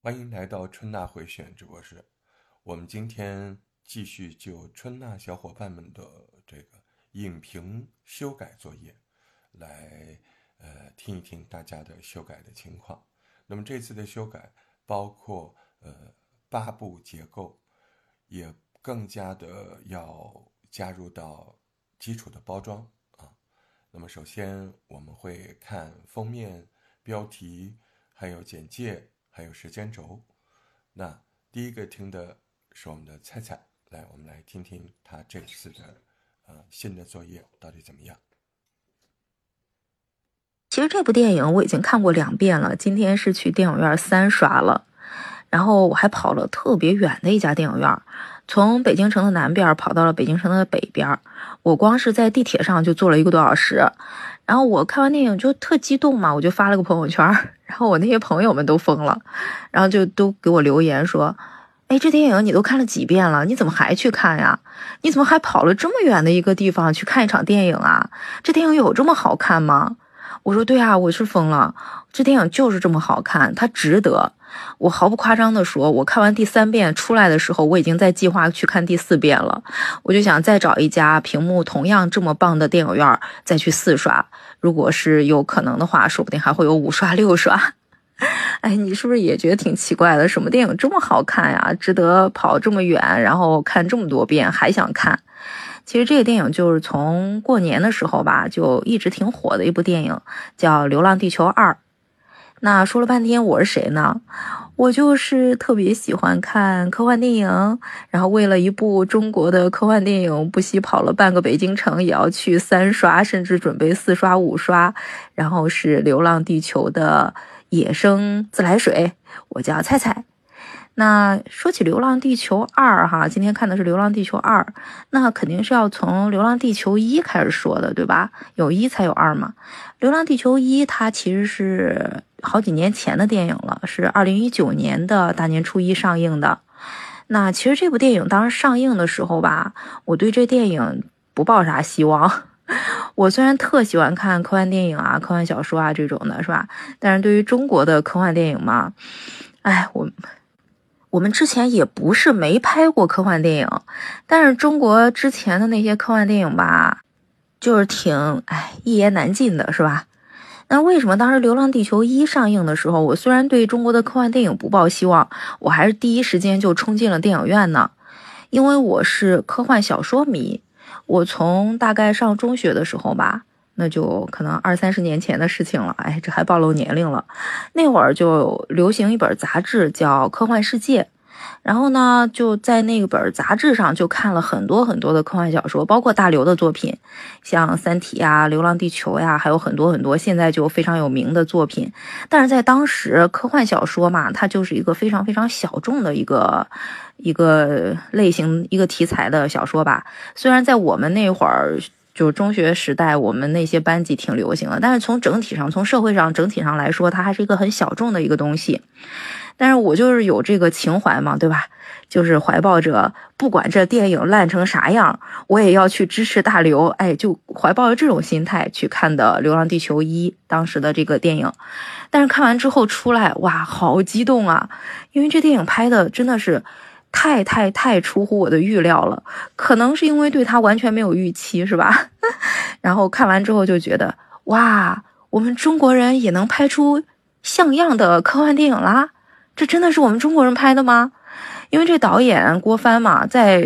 欢迎来到春娜回选直播室。我们今天继续就春娜小伙伴们的这个影评修改作业来呃听一听大家的修改的情况。那么这次的修改包括呃八部结构，也更加的要加入到基础的包装啊。那么首先我们会看封面、标题，还有简介，还有时间轴。那第一个听的是我们的菜菜，来，我们来听听他这次的呃新的作业到底怎么样。其实这部电影我已经看过两遍了，今天是去电影院三刷了，然后我还跑了特别远的一家电影院，从北京城的南边跑到了北京城的北边，我光是在地铁上就坐了一个多小时。然后我看完电影就特激动嘛，我就发了个朋友圈，然后我那些朋友们都疯了，然后就都给我留言说：“哎，这电影你都看了几遍了？你怎么还去看呀？你怎么还跑了这么远的一个地方去看一场电影啊？这电影有这么好看吗？”我说：“对啊，我是疯了，这电影就是这么好看，它值得。”我毫不夸张地说，我看完第三遍出来的时候，我已经在计划去看第四遍了。我就想再找一家屏幕同样这么棒的电影院再去四刷。如果是有可能的话，说不定还会有五刷 六刷。哎，你是不是也觉得挺奇怪的？什么电影这么好看呀？值得跑这么远，然后看这么多遍还想看？其实这个电影就是从过年的时候吧，就一直挺火的一部电影，叫《流浪地球二》。那说了半天，我是谁呢？我就是特别喜欢看科幻电影，然后为了一部中国的科幻电影，不惜跑了半个北京城，也要去三刷，甚至准备四刷五刷。然后是《流浪地球》的野生自来水，我叫菜菜。那说起《流浪地球二》哈，今天看的是《流浪地球二》，那肯定是要从《流浪地球一》开始说的，对吧？有一才有二嘛。《流浪地球一》它其实是好几年前的电影了，是二零一九年的大年初一上映的。那其实这部电影当时上映的时候吧，我对这电影不抱啥希望。我虽然特喜欢看科幻电影啊、科幻小说啊这种的，是吧？但是对于中国的科幻电影嘛，哎，我。我们之前也不是没拍过科幻电影，但是中国之前的那些科幻电影吧，就是挺哎一言难尽的，是吧？那为什么当时《流浪地球一》上映的时候，我虽然对中国的科幻电影不抱希望，我还是第一时间就冲进了电影院呢？因为我是科幻小说迷，我从大概上中学的时候吧。那就可能二三十年前的事情了，哎，这还暴露年龄了。那会儿就流行一本杂志叫《科幻世界》，然后呢，就在那本杂志上就看了很多很多的科幻小说，包括大刘的作品，像《三体》呀、《流浪地球》呀，还有很多很多现在就非常有名的作品。但是在当时，科幻小说嘛，它就是一个非常非常小众的一个一个类型、一个题材的小说吧。虽然在我们那会儿。就中学时代，我们那些班级挺流行的，但是从整体上，从社会上整体上来说，它还是一个很小众的一个东西。但是我就是有这个情怀嘛，对吧？就是怀抱着不管这电影烂成啥样，我也要去支持大刘。哎，就怀抱着这种心态去看的《流浪地球一》当时的这个电影。但是看完之后出来，哇，好激动啊！因为这电影拍的真的是。太太太出乎我的预料了，可能是因为对他完全没有预期，是吧？然后看完之后就觉得，哇，我们中国人也能拍出像样的科幻电影啦！这真的是我们中国人拍的吗？因为这导演郭帆嘛，在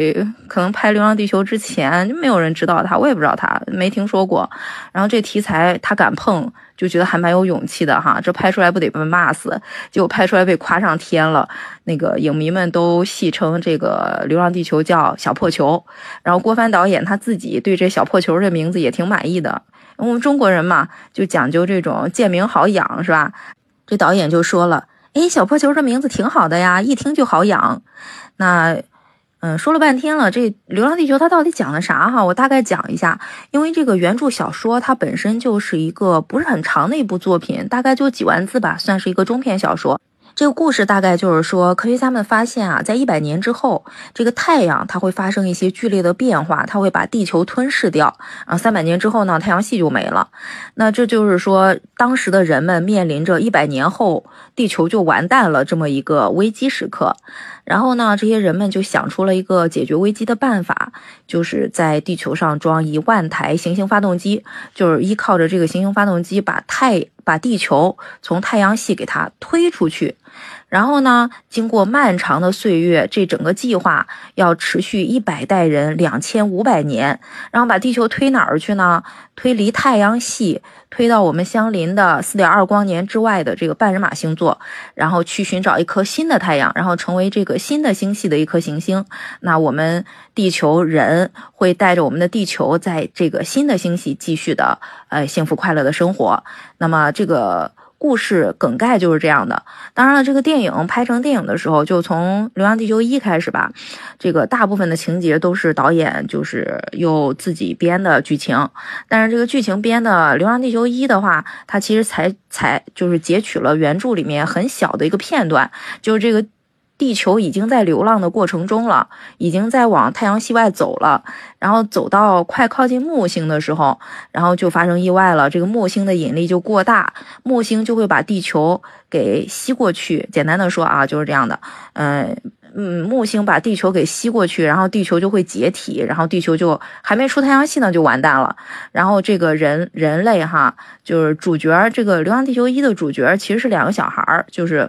可能拍《流浪地球》之前就没有人知道他，我也不知道他，没听说过。然后这题材他敢碰，就觉得还蛮有勇气的哈。这拍出来不得被骂死？结果拍出来被夸上天了。那个影迷们都戏称这个《流浪地球》叫“小破球”。然后郭帆导演他自己对这“小破球”这名字也挺满意的。我们中国人嘛，就讲究这种贱名好养，是吧？这导演就说了。哎，小破球这名字挺好的呀，一听就好养。那，嗯，说了半天了，这《流浪地球》它到底讲的啥哈？我大概讲一下。因为这个原著小说它本身就是一个不是很长的一部作品，大概就几万字吧，算是一个中篇小说。这个故事大概就是说，科学家们发现啊，在一百年之后，这个太阳它会发生一些剧烈的变化，它会把地球吞噬掉。啊，三百年之后呢，太阳系就没了。那这就是说，当时的人们面临着一百年后地球就完蛋了这么一个危机时刻。然后呢，这些人们就想出了一个解决危机的办法，就是在地球上装一万台行星发动机，就是依靠着这个行星发动机把太把地球从太阳系给它推出去。然后呢，经过漫长的岁月，这整个计划要持续一百代人，两千五百年，然后把地球推哪儿去呢？推离太阳系，推到我们相邻的四点二光年之外的这个半人马星座，然后去寻找一颗新的太阳，然后成为这个新的星系的一颗行星。那我们地球人会带着我们的地球，在这个新的星系继续的呃幸福快乐的生活。那么这个。故事梗概就是这样的。当然了，这个电影拍成电影的时候，就从《流浪地球一》开始吧。这个大部分的情节都是导演就是又自己编的剧情。但是这个剧情编的《流浪地球一》的话，它其实才才就是截取了原著里面很小的一个片段，就是这个。地球已经在流浪的过程中了，已经在往太阳系外走了。然后走到快靠近木星的时候，然后就发生意外了。这个木星的引力就过大，木星就会把地球给吸过去。简单的说啊，就是这样的。嗯嗯，木星把地球给吸过去，然后地球就会解体，然后地球就还没出太阳系呢，就完蛋了。然后这个人人类哈，就是主角，这个《流浪地球一》的主角其实是两个小孩儿，就是。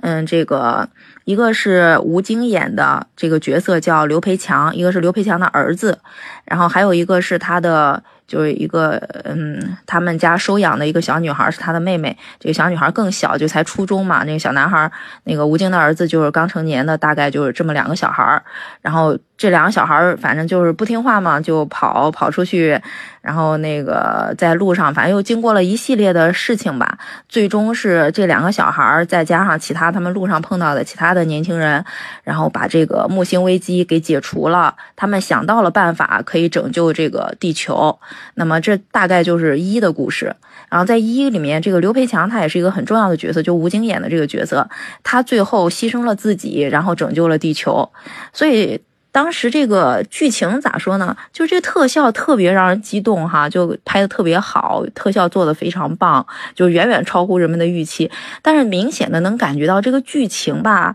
嗯，这个一个是吴京演的这个角色叫刘培强，一个是刘培强的儿子，然后还有一个是他的。就是一个嗯，他们家收养的一个小女孩是他的妹妹，这个小女孩更小，就才初中嘛。那个小男孩，那个吴京的儿子就是刚成年的，大概就是这么两个小孩儿。然后这两个小孩儿反正就是不听话嘛，就跑跑出去，然后那个在路上，反正又经过了一系列的事情吧。最终是这两个小孩儿再加上其他他们路上碰到的其他的年轻人，然后把这个木星危机给解除了。他们想到了办法，可以拯救这个地球。那么这大概就是一的故事，然后在一里面，这个刘培强他也是一个很重要的角色，就吴京演的这个角色，他最后牺牲了自己，然后拯救了地球。所以当时这个剧情咋说呢？就这特效特别让人激动哈，就拍的特别好，特效做的非常棒，就远远超乎人们的预期。但是明显的能感觉到这个剧情吧。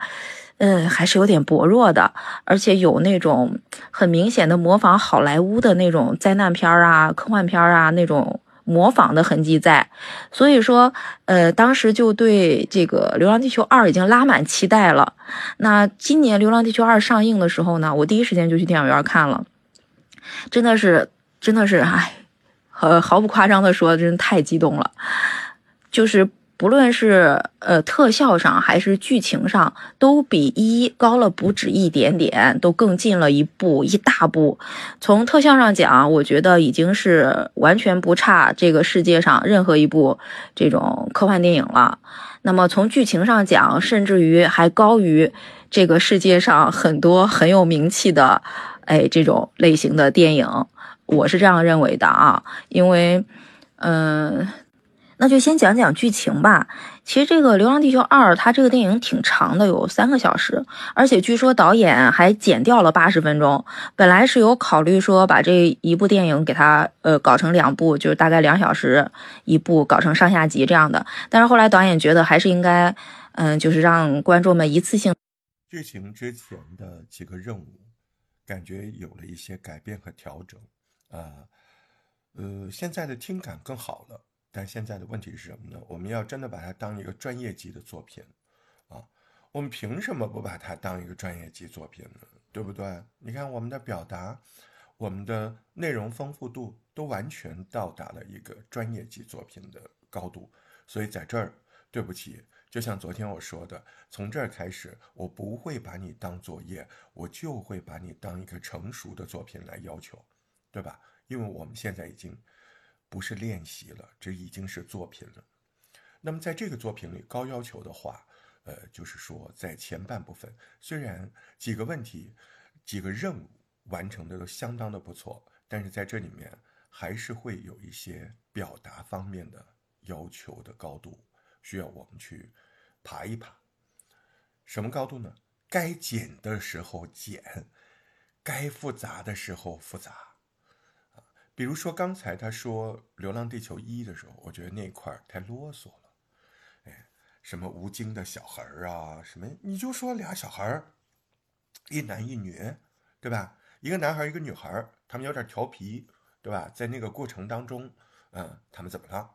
嗯，还是有点薄弱的，而且有那种很明显的模仿好莱坞的那种灾难片啊、科幻片啊那种模仿的痕迹在。所以说，呃，当时就对这个《流浪地球二》已经拉满期待了。那今年《流浪地球二》上映的时候呢，我第一时间就去电影院看了，真的是，真的是，哎，呃，毫不夸张的说，真是太激动了，就是。不论是呃特效上还是剧情上，都比一高了不止一点点，都更进了一步一大步。从特效上讲，我觉得已经是完全不差这个世界上任何一部这种科幻电影了。那么从剧情上讲，甚至于还高于这个世界上很多很有名气的哎这种类型的电影，我是这样认为的啊，因为嗯。那就先讲讲剧情吧。其实这个《流浪地球二》它这个电影挺长的，有三个小时，而且据说导演还剪掉了八十分钟。本来是有考虑说把这一部电影给它呃搞成两部，就是大概两小时一部，搞成上下集这样的。但是后来导演觉得还是应该，嗯，就是让观众们一次性。剧情之前的几个任务，感觉有了一些改变和调整啊，呃，现在的听感更好了。但现在的问题是什么呢？我们要真的把它当一个专业级的作品，啊，我们凭什么不把它当一个专业级作品呢？对不对？你看我们的表达，我们的内容丰富度都完全到达了一个专业级作品的高度。所以在这儿，对不起，就像昨天我说的，从这儿开始，我不会把你当作业，我就会把你当一个成熟的作品来要求，对吧？因为我们现在已经。不是练习了，这已经是作品了。那么在这个作品里，高要求的话，呃，就是说在前半部分，虽然几个问题、几个任务完成的都相当的不错，但是在这里面还是会有一些表达方面的要求的高度，需要我们去爬一爬。什么高度呢？该减的时候减，该复杂的时候复杂。比如说刚才他说《流浪地球一》的时候，我觉得那块太啰嗦了。哎，什么吴京的小孩儿啊，什么你就说俩小孩儿，一男一女，对吧？一个男孩一个女孩他们有点调皮，对吧？在那个过程当中，嗯，他们怎么了？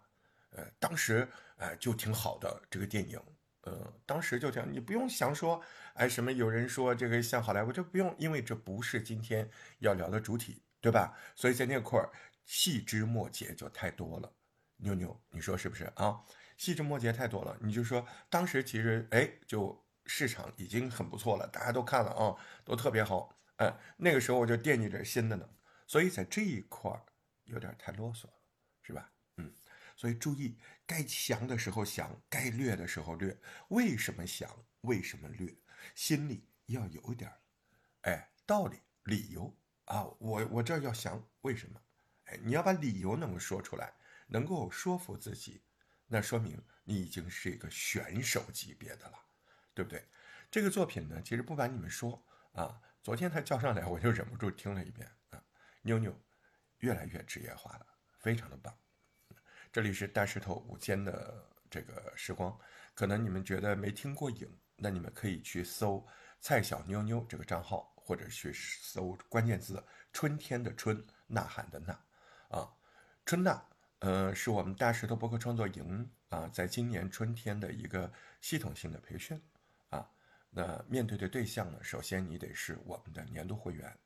呃，当时呃就挺好的这个电影。呃，当时就这样，你不用想说，哎，什么有人说这个像好莱坞，这不用，因为这不是今天要聊的主体，对吧？所以在那块儿细枝末节就太多了。妞妞，你说是不是啊？细枝末节太多了，你就说当时其实哎，就市场已经很不错了，大家都看了啊，都特别好。哎，那个时候我就惦记着新的呢，所以在这一块儿有点太啰嗦了，是吧？嗯，所以注意。该降的时候降，该略的时候略。为什么降？为什么略？心里要有点哎，道理、理由啊。我我这要想，为什么？哎，你要把理由能够说出来，能够说服自己，那说明你已经是一个选手级别的了，对不对？这个作品呢，其实不瞒你们说啊，昨天他叫上来，我就忍不住听了一遍啊。妞妞越来越职业化了，非常的棒。这里是大石头午间的这个时光，可能你们觉得没听过瘾，那你们可以去搜“蔡小妞妞”这个账号，或者去搜关键字“春天的春，呐喊的呐”，啊，春呐，呃，是我们大石头博客创作营啊，在今年春天的一个系统性的培训啊，那面对的对象呢，首先你得是我们的年度会员。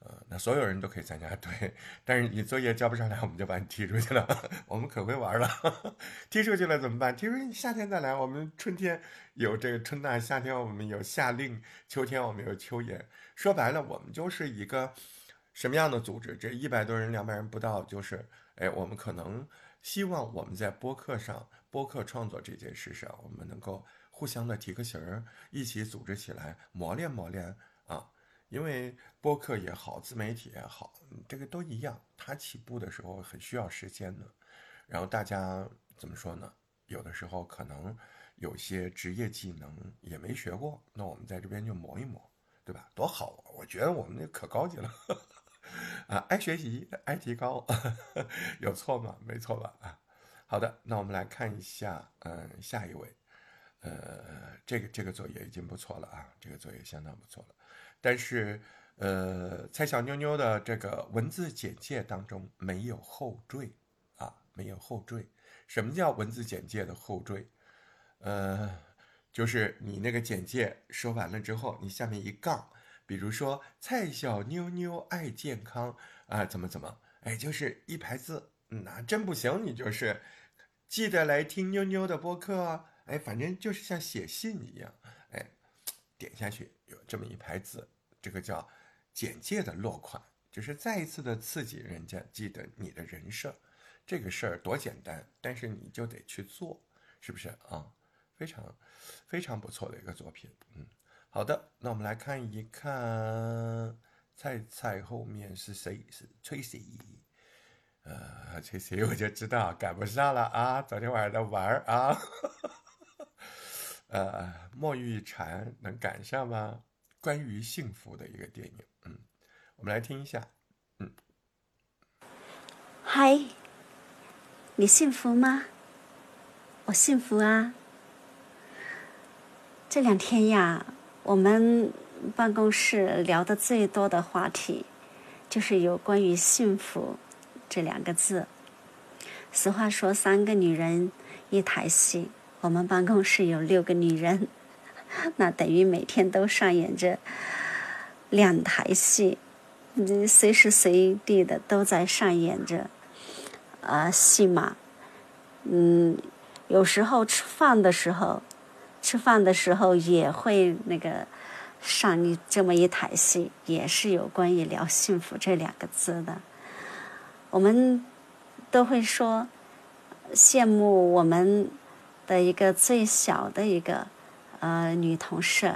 呃，那所有人都可以参加，对，但是你作业交不上来，我们就把你踢出去了。我们可会玩了，踢出去了怎么办？踢出去夏天再来。我们春天有这个春呐，夏天我们有夏令，秋天我们有秋研。说白了，我们就是一个什么样的组织？这一百多人、两百人不到，就是哎，我们可能希望我们在播客上，播客创作这件事上，我们能够互相的提个醒儿，一起组织起来磨练磨练。因为播客也好，自媒体也好，这个都一样，它起步的时候很需要时间的。然后大家怎么说呢？有的时候可能有些职业技能也没学过，那我们在这边就磨一磨，对吧？多好啊！我觉得我们那可高级了 啊，爱学习，爱提高，有错吗？没错吧？啊，好的，那我们来看一下，嗯，下一位，呃，这个这个作业已经不错了啊，这个作业相当不错了。但是，呃，蔡小妞妞的这个文字简介当中没有后缀啊，没有后缀。什么叫文字简介的后缀？呃，就是你那个简介说完了之后，你下面一杠，比如说蔡小妞妞爱健康啊，怎么怎么，哎，就是一排字，那真不行，你就是记得来听妞妞的播客啊，哎，反正就是像写信一样，哎，点下去。有这么一排字，这个叫简介的落款，就是再一次的刺激人家记得你的人设。这个事儿多简单，但是你就得去做，是不是啊？非常非常不错的一个作品。嗯，好的，那我们来看一看菜菜后面是谁？是 Tracy。呃，Tracy 我就知道赶不上了啊，昨天晚上的玩啊。呃，墨玉蝉能赶上吗？关于幸福的一个电影，嗯，我们来听一下，嗯。嗨，你幸福吗？我幸福啊。这两天呀，我们办公室聊的最多的话题，就是有关于幸福这两个字。俗话说，三个女人一台戏。我们办公室有六个女人，那等于每天都上演着两台戏，你随时随地的都在上演着啊戏码。嗯，有时候吃饭的时候，吃饭的时候也会那个上一这么一台戏，也是有关于聊幸福这两个字的。我们都会说羡慕我们。的一个最小的一个呃女同事，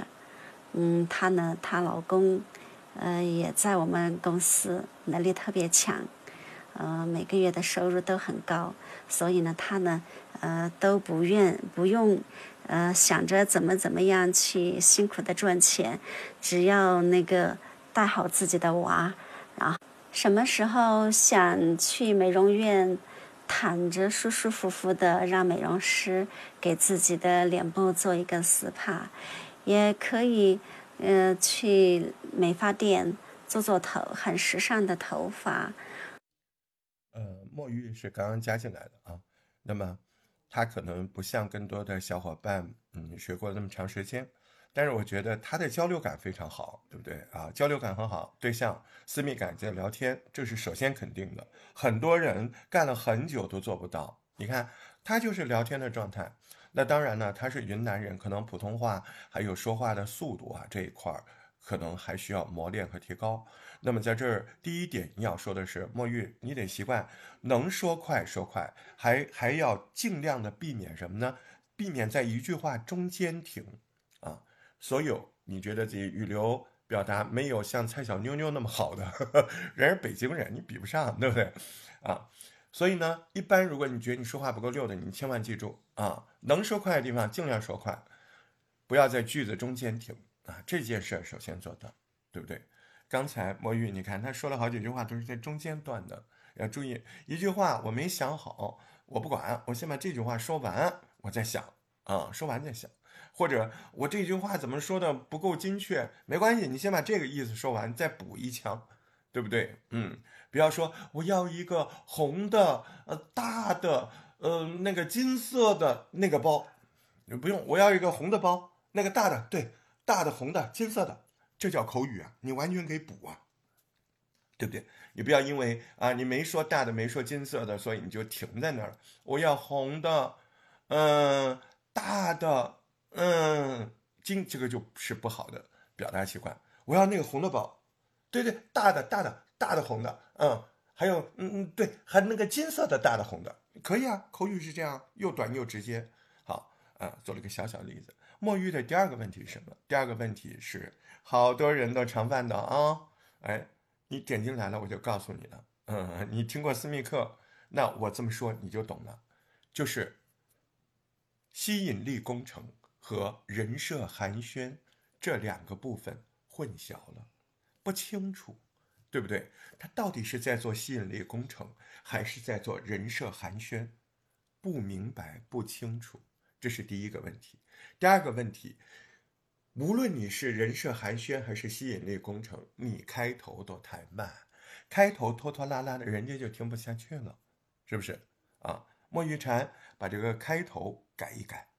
嗯，她呢，她老公呃也在我们公司，能力特别强，呃，每个月的收入都很高，所以呢，她呢呃都不愿不用呃，想着怎么怎么样去辛苦的赚钱，只要那个带好自己的娃，然后什么时候想去美容院，躺着舒舒服服的，让美容师给自己的脸部做一个 SPA，也可以，呃，去美发店做做头，很时尚的头发。呃，墨玉是刚刚加进来的啊，那么。他可能不像更多的小伙伴，嗯，学过那么长时间，但是我觉得他的交流感非常好，对不对啊？交流感很好，对象私密感在聊天，这是首先肯定的。很多人干了很久都做不到，你看他就是聊天的状态。那当然呢，他是云南人，可能普通话还有说话的速度啊这一块儿。可能还需要磨练和提高。那么在这儿，第一点你要说的是，墨玉，你得习惯能说快说快，还还要尽量的避免什么呢？避免在一句话中间停。所有你觉得自己语流表达没有像蔡小妞妞那么好的，人是北京人，你比不上，对不对？啊，所以呢，一般如果你觉得你说话不够溜的，你千万记住啊，能说快的地方尽量说快，不要在句子中间停。啊，这件事首先做到，对不对？刚才墨玉，你看他说了好几句话，都是在中间段的，要注意一句话我没想好，我不管，我先把这句话说完，我再想啊，说完再想，或者我这句话怎么说的不够精确，没关系，你先把这个意思说完，再补一枪，对不对？嗯，不要说我要一个红的，呃，大的，呃，那个金色的那个包，你不用，我要一个红的包，那个大的，对。大的红的金色的，这叫口语啊！你完全可以补啊，对不对？你不要因为啊，你没说大的，没说金色的，所以你就停在那儿。我要红的，嗯，大的，嗯，金，这个就是不好的表达习惯。我要那个红的宝，对对，大的大的大的红的，嗯，还有嗯嗯，对，还那个金色的大的红的，可以啊。口语是这样，又短又直接。好啊，做了个小小例子。墨玉的第二个问题是什么？第二个问题是好多人都常犯的啊！哎，你点进来了，我就告诉你了。嗯，你听过私密课，那我这么说你就懂了，就是吸引力工程和人设寒暄这两个部分混淆了，不清楚，对不对？他到底是在做吸引力工程，还是在做人设寒暄？不明白，不清楚。这是第一个问题，第二个问题，无论你是人设寒暄还是吸引力工程，你开头都太慢，开头拖拖拉拉的，人家就听不下去了，是不是啊？莫玉婵把这个开头改一改，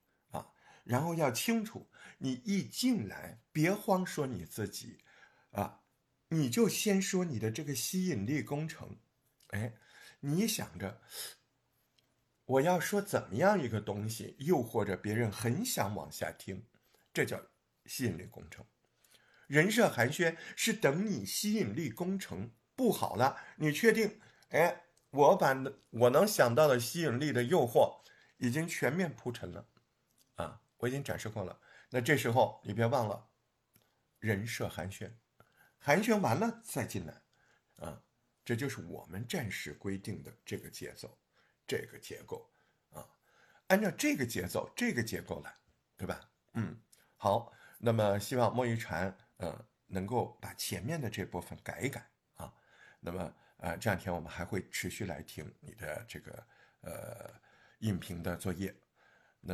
然后要清楚，你一进来别慌说你自己啊，你就先说你的这个吸引力工程，哎，你想着。我要说怎么样一个东西诱惑着别人很想往下听，这叫吸引力工程。人设寒暄是等你吸引力工程布好了，你确定？哎，我把我能想到的吸引力的诱惑已经全面铺陈了，啊，我已经展示过了。那这时候你别忘了人设寒暄，寒暄完了再进来，啊，这就是我们暂时规定的这个节奏。这个结构啊，按照这个节奏、这个结构来，对吧？嗯，好。那么希望墨玉禅，嗯，能够把前面的这部分改一改啊。那么，呃，这两天我们还会持续来听你的这个呃音频的作业。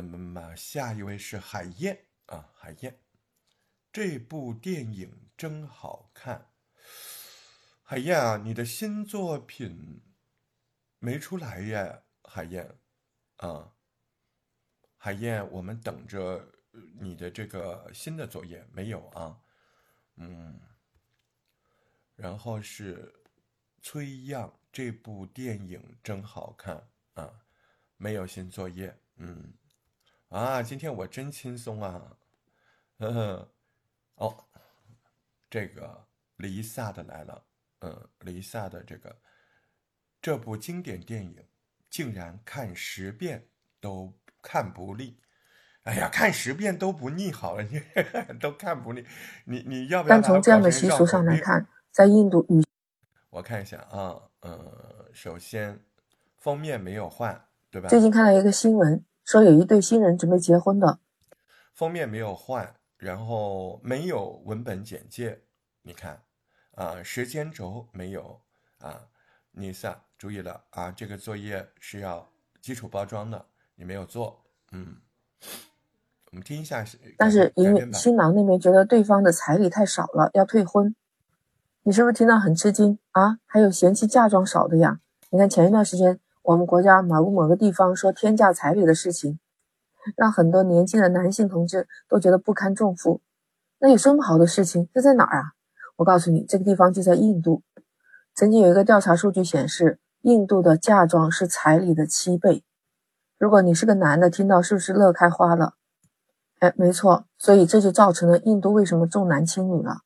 那么，下一位是海燕啊，海燕，这部电影真好看。海燕啊，你的新作品。没出来呀，海燕，啊，海燕，我们等着你的这个新的作业没有啊？嗯，然后是崔样，这部电影真好看啊，没有新作业，嗯，啊，今天我真轻松啊，呵呵，哦，这个离萨的来了，嗯，离萨的这个。这部经典电影竟然看十遍都看不腻，哎呀，看十遍都不腻好了，你都看不腻，你你要不要？但从这样的习俗上来看，在印度语，我看一下啊，呃，首先封面没有换，对吧？最近看到一个新闻，说有一对新人准备结婚的，封面没有换，然后没有文本简介，你看啊，时间轴没有啊，你想注意了啊，这个作业是要基础包装的，你没有做，嗯，我们听一下。但是因为新郎那边觉得对方的彩礼太少了，要退婚，你是不是听到很吃惊啊？还有嫌弃嫁妆少的呀？你看前一段时间我们国家某个某个地方说天价彩礼的事情。让很多年轻的男性同志都觉得不堪重负，那有这么好的事情？这在哪儿啊？我告诉你，这个地方就在印度。曾经有一个调查数据显示，印度的嫁妆是彩礼的七倍。如果你是个男的，听到是不是乐开花了？哎，没错，所以这就造成了印度为什么重男轻女了。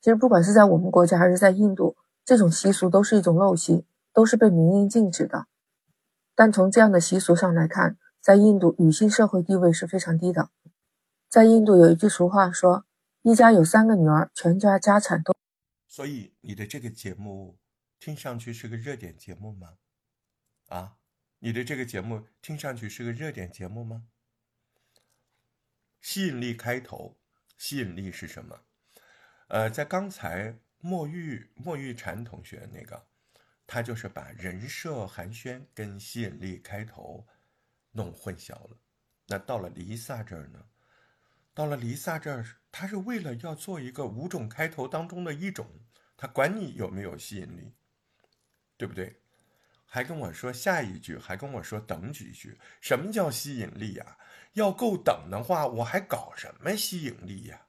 其实不管是在我们国家还是在印度，这种习俗都是一种陋习，都是被明令禁止的。但从这样的习俗上来看，在印度，女性社会地位是非常低的。在印度有一句俗话说：“一家有三个女儿，全家家产都……”所以你的这个节目听上去是个热点节目吗？啊，你的这个节目听上去是个热点节目吗？吸引力开头，吸引力是什么？呃，在刚才莫玉莫玉婵同学那个，他就是把人设寒暄跟吸引力开头。弄混淆了，那到了黎萨这儿呢？到了黎萨这儿，他是为了要做一个五种开头当中的一种，他管你有没有吸引力，对不对？还跟我说下一句，还跟我说等几句。什么叫吸引力呀？要够等的话，我还搞什么吸引力呀？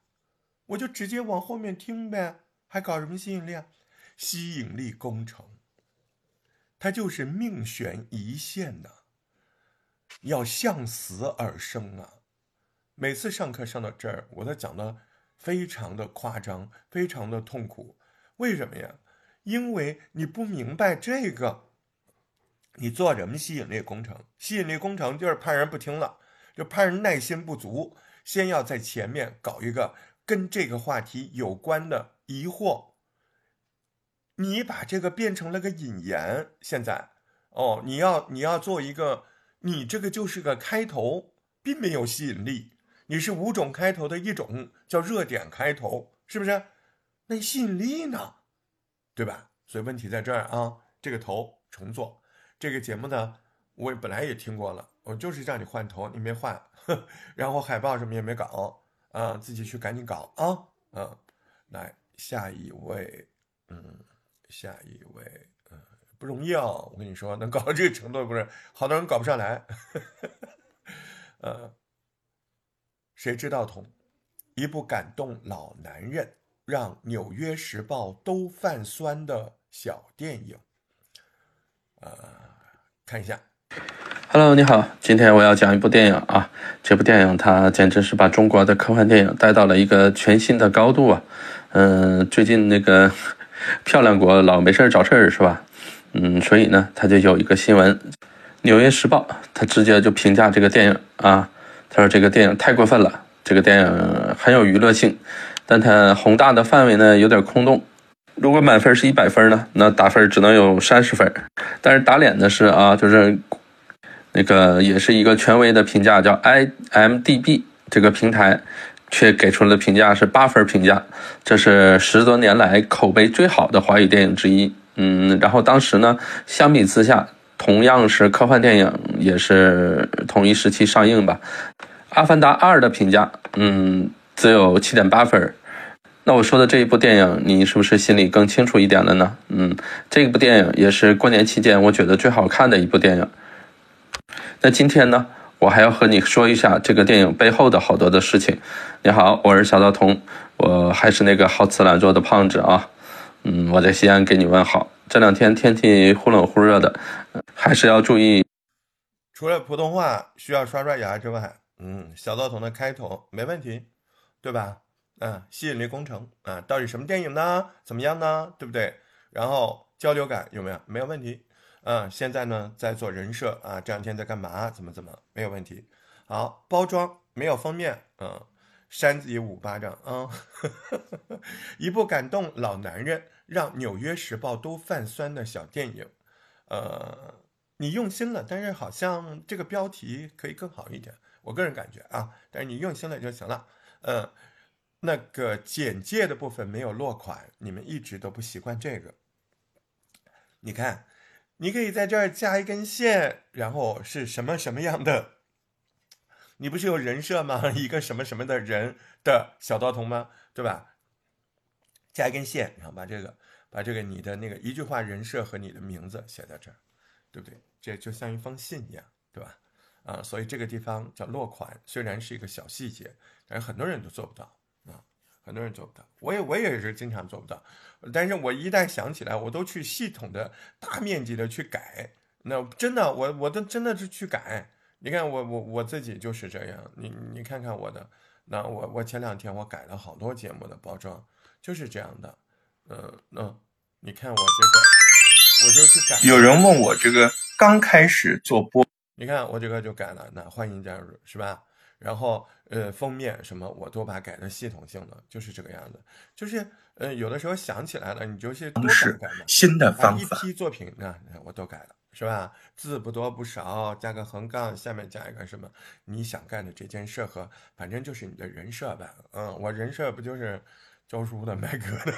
我就直接往后面听呗，还搞什么吸引力啊？吸引力工程，他就是命悬一线的。要向死而生啊！每次上课上到这儿，我都讲的非常的夸张，非常的痛苦。为什么呀？因为你不明白这个，你做什么吸引力工程？吸引力工程就是怕人不听了，就怕人耐心不足，先要在前面搞一个跟这个话题有关的疑惑。你把这个变成了个引言，现在哦，你要你要做一个。你这个就是个开头，并没有吸引力。你是五种开头的一种，叫热点开头，是不是？那吸引力呢？对吧？所以问题在这儿啊。这个头重做，这个节目呢，我本来也听过了，我就是让你换头，你没换，然后海报什么也没搞啊，自己去赶紧搞啊。嗯，来下一位，嗯，下一位。不容易啊！我跟你说，能搞到这个程度，不是好多人搞不上来。呃，谁知道同一部感动老男人，让《纽约时报》都泛酸的小电影。呃，看一下。Hello，你好，今天我要讲一部电影啊。这部电影它简直是把中国的科幻电影带到了一个全新的高度啊。嗯，最近那个漂亮国老没事儿找事儿是吧？嗯，所以呢，他就有一个新闻，《纽约时报》他直接就评价这个电影啊，他说这个电影太过分了，这个电影很有娱乐性，但它宏大的范围呢有点空洞。如果满分是一百分呢，那打分只能有三十分。但是打脸的是啊，就是那个也是一个权威的评价，叫 IMDB 这个平台，却给出的评价是八分评价，这是十多年来口碑最好的华语电影之一。嗯，然后当时呢，相比之下，同样是科幻电影，也是同一时期上映吧，《阿凡达二》的评价，嗯，只有七点八分。那我说的这一部电影，你是不是心里更清楚一点了呢？嗯，这部电影也是过年期间我觉得最好看的一部电影。那今天呢，我还要和你说一下这个电影背后的好多的事情。你好，我是小道童，我还是那个好吃懒做的胖子啊。嗯，我在西安给你问好。这两天天气忽冷忽热的，还是要注意。除了普通话需要刷刷牙之外，嗯，小道童的开头没问题，对吧？嗯，吸引力工程啊，到底什么电影呢？怎么样呢？对不对？然后交流感有没有？没有问题。嗯，现在呢在做人设啊，这两天在干嘛？怎么怎么？没有问题。好，包装没有封面，嗯，扇自己五巴掌啊，一部感动老男人。让《纽约时报》都泛酸的小电影，呃，你用心了，但是好像这个标题可以更好一点。我个人感觉啊，但是你用心了就行了。嗯，那个简介的部分没有落款，你们一直都不习惯这个。你看，你可以在这儿加一根线，然后是什么什么样的？你不是有人设吗？一个什么什么的人的小道童吗？对吧？加一根线，然后把这个把这个你的那个一句话人设和你的名字写在这儿，对不对？这就像一封信一样，对吧？啊，所以这个地方叫落款，虽然是一个小细节，但是很多人都做不到，很多人做不到。我也我也是经常做不到，但是我一旦想起来，我都去系统的大面积的去改。那真的，我我都真的是去改。你看我我我自己就是这样，你你看看我的，那我我前两天我改了好多节目的包装。就是这样的，嗯嗯，你看我这个，我就是改。有人问我这个刚开始做播，你看我这个就改了，那欢迎加入是吧？然后呃封面什么我都把改的系统性的，就是这个样子。就是呃有的时候想起来了，你就去多改改嘛。新的方法，一批作品啊我都改了，是吧？字不多不少，加个横杠，下面加一个什么你想干的这件事和，反正就是你的人设吧。嗯，我人设不就是。教书的、卖课的，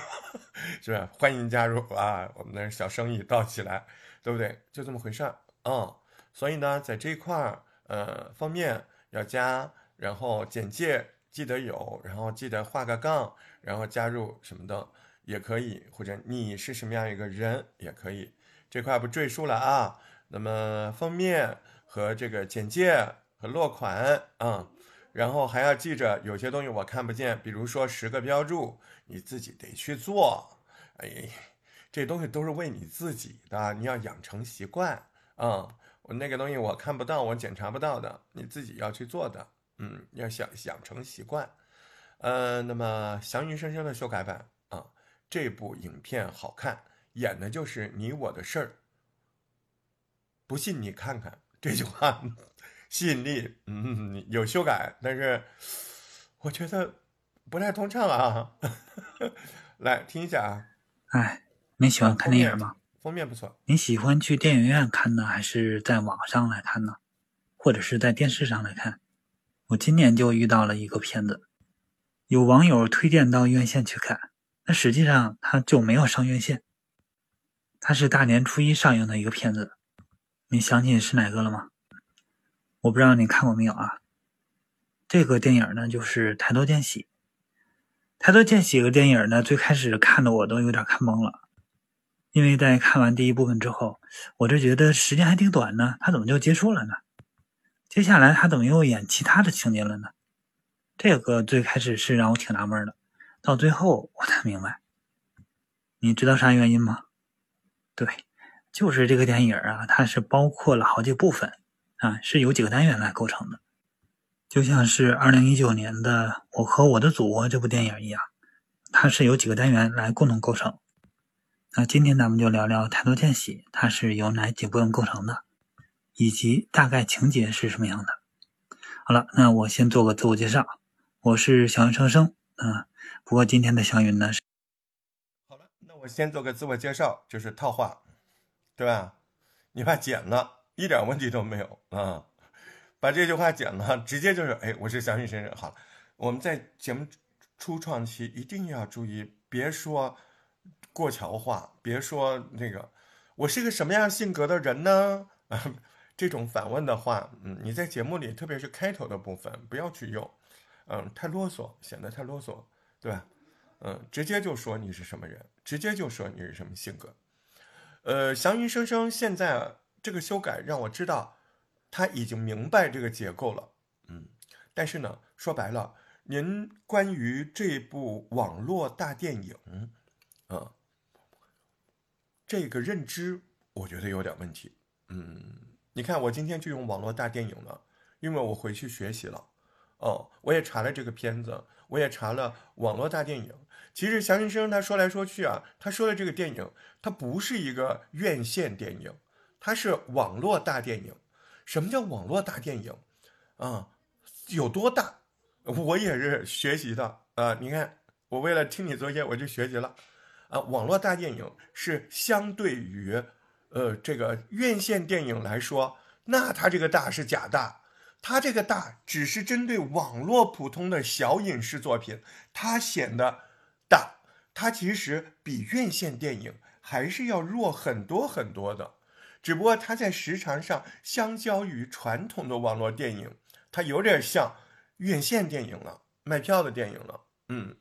是吧？欢迎加入啊！我们的小生意到起来，对不对？就这么回事儿啊！所以呢，在这一块儿，呃，方面要加，然后简介记得有，然后记得画个杠，然后加入什么的也可以，或者你是什么样一个人也可以。这块不赘述了啊。那么封面和这个简介和落款啊。然后还要记着，有些东西我看不见，比如说十个标注，你自己得去做。哎，这东西都是为你自己的，你要养成习惯啊。我那个东西我看不到，我检查不到的，你自己要去做的。嗯，要想养成习惯。呃，那么祥云生生的修改版啊，这部影片好看，演的就是你我的事儿。不信你看看这句话。吸引力，嗯，有修改，但是我觉得不太通畅啊。来听一下啊。哎，你喜欢看电影吗？封面不错。你喜欢去电影院看呢，还是在网上来看呢？或者是在电视上来看？我今年就遇到了一个片子，有网友推荐到院线去看，那实际上他就没有上院线。它是大年初一上映的一个片子，你想起是哪个了吗？我不知道你看过没有啊？这个电影呢，就是《抬头见喜》。《抬头见喜》这个电影呢，最开始看的我都有点看懵了，因为在看完第一部分之后，我就觉得时间还挺短呢，他怎么就结束了呢？接下来他怎么又演其他的情节了呢？这个最开始是让我挺纳闷的，到最后我才明白。你知道啥原因吗？对，就是这个电影啊，它是包括了好几部分。啊，是由几个单元来构成的，就像是二零一九年的《我和我的祖国》这部电影一样，它是由几个单元来共同构成。那今天咱们就聊聊《抬头见喜》，它是由哪几部分构成的，以及大概情节是什么样的。好了，那我先做个自我介绍，我是小云生生。啊，不过今天的小云呢是……好了，那我先做个自我介绍，就是套话，对吧？你怕剪了。一点问题都没有啊！把这句话剪了，直接就是，哎，我是祥云先生。好了，我们在节目初创期一定要注意，别说过桥话，别说那个我是个什么样性格的人呢？啊，这种反问的话，嗯，你在节目里，特别是开头的部分，不要去用，嗯，太啰嗦，显得太啰嗦，对吧？嗯，直接就说你是什么人，直接就说你是什么性格。呃，祥云生生现在。这个修改让我知道，他已经明白这个结构了，嗯，但是呢，说白了，您关于这部网络大电影，啊，这个认知，我觉得有点问题，嗯，你看我今天就用网络大电影了，因为我回去学习了，哦，我也查了这个片子，我也查了网络大电影。其实祥云生他说来说去啊，他说的这个电影，它不是一个院线电影。它是网络大电影，什么叫网络大电影？啊，有多大？我也是学习的啊！你看，我为了听你作业，我就学习了啊。网络大电影是相对于呃这个院线电影来说，那它这个大是假大，它这个大只是针对网络普通的小影视作品，它显得大，它其实比院线电影还是要弱很多很多的，只不过它在时长上，相较于传统的网络电影，它有点像院线电影了，卖票的电影了，嗯。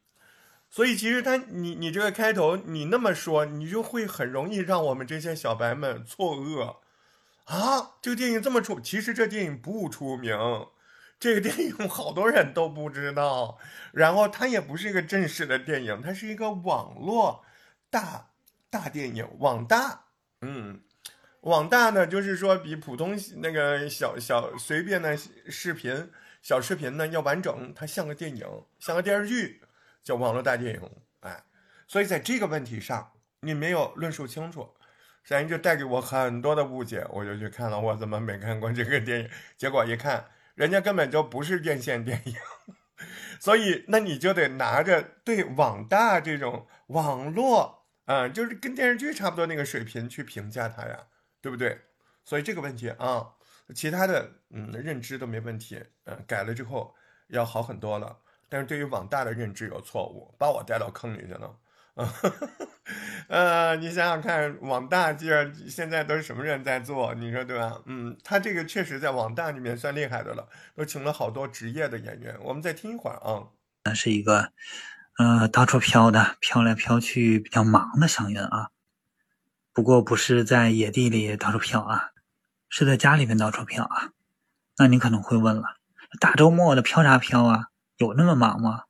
所以其实他，你你这个开头你那么说，你就会很容易让我们这些小白们错愕啊！这个电影这么出，其实这电影不出名，这个电影好多人都不知道。然后它也不是一个正式的电影，它是一个网络大大电影，网大。嗯，网大呢，就是说比普通那个小小随便的视频小视频呢要完整，它像个电影，像个电视剧。叫网络大电影，哎，所以在这个问题上，你没有论述清楚，所以就带给我很多的误解。我就去看了，我怎么没看过这个电影？结果一看，人家根本就不是院线电影，所以那你就得拿着对网大这种网络啊，就是跟电视剧差不多那个水平去评价它呀，对不对？所以这个问题啊，其他的嗯认知都没问题，嗯，改了之后要好很多了。但是对于网大的认知有错误，把我带到坑里去了。呃，你想想看，网大既然现在都是什么人在做？你说对吧？嗯，他这个确实在网大里面算厉害的了，都请了好多职业的演员。我们再听一会儿啊。那是一个，呃，到处飘的，飘来飘去，比较忙的祥云啊。不过不是在野地里到处飘啊，是在家里面到处飘啊。那你可能会问了，大周末的飘啥飘啊？有那么忙吗？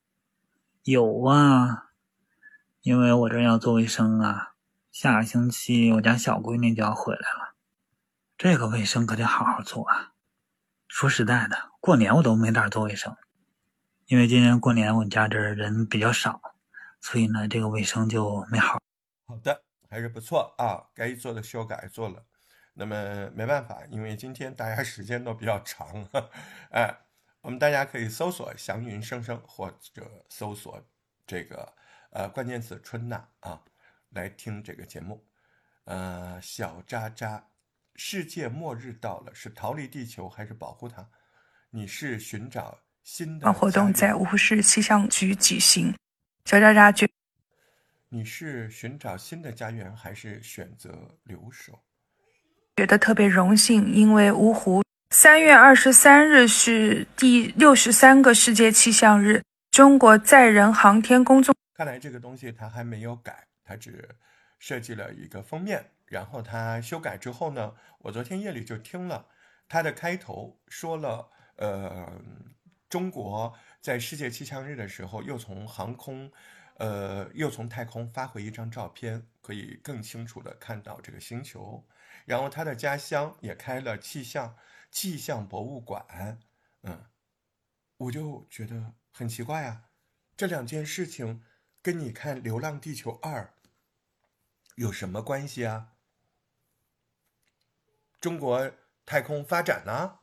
有啊，因为我这要做卫生啊。下个星期我家小闺女就要回来了，这个卫生可得好好做啊。说实在的，过年我都没哪做卫生，因为今年过年我家这人比较少，所以呢，这个卫生就没好。好的，还是不错啊，该做的修改做了。那么没办法，因为今天大家时间都比较长，哎。我们大家可以搜索“祥云声声”或者搜索这个呃关键词“春娜”啊，来听这个节目。呃，小渣渣，世界末日到了，是逃离地球还是保护它？你是寻找新的活动在芜湖市气象局举行。小渣渣觉，你是寻找新的家园还是选择留守？觉得特别荣幸，因为芜湖。三月二十三日是第六十三个世界气象日。中国载人航天工作，看来这个东西它还没有改，它只设计了一个封面，然后它修改之后呢，我昨天夜里就听了它的开头，说了，呃，中国在世界气象日的时候又从航空，呃，又从太空发回一张照片，可以更清楚的看到这个星球。然后他的家乡也开了气象。气象博物馆，嗯，我就觉得很奇怪啊，这两件事情跟你看《流浪地球二》有什么关系啊？中国太空发展呢，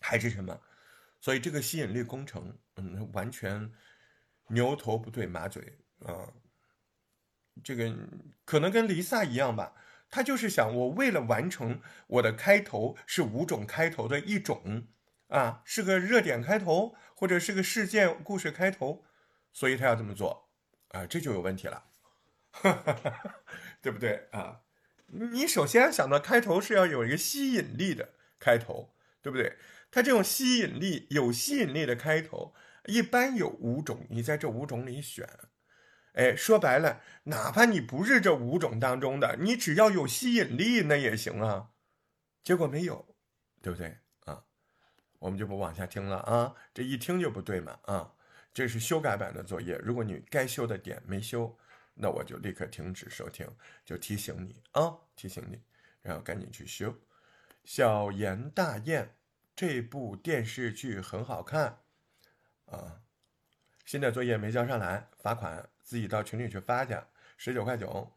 还是什么？所以这个吸引力工程，嗯，完全牛头不对马嘴啊，这个可能跟离萨一样吧。他就是想，我为了完成我的开头是五种开头的一种，啊，是个热点开头或者是个事件故事开头，所以他要这么做，啊，这就有问题了，对不对啊？你首先想到开头是要有一个吸引力的开头，对不对？他这种吸引力有吸引力的开头，一般有五种，你在这五种里选。哎，说白了，哪怕你不是这五种当中的，你只要有吸引力，那也行啊。结果没有，对不对啊？我们就不往下听了啊，这一听就不对嘛啊。这是修改版的作业，如果你该修的点没修，那我就立刻停止收听，就提醒你啊，提醒你，然后赶紧去修。小言大雁这部电视剧很好看啊，新的作业没交上来，罚款。自己到群里去发去，十九块九，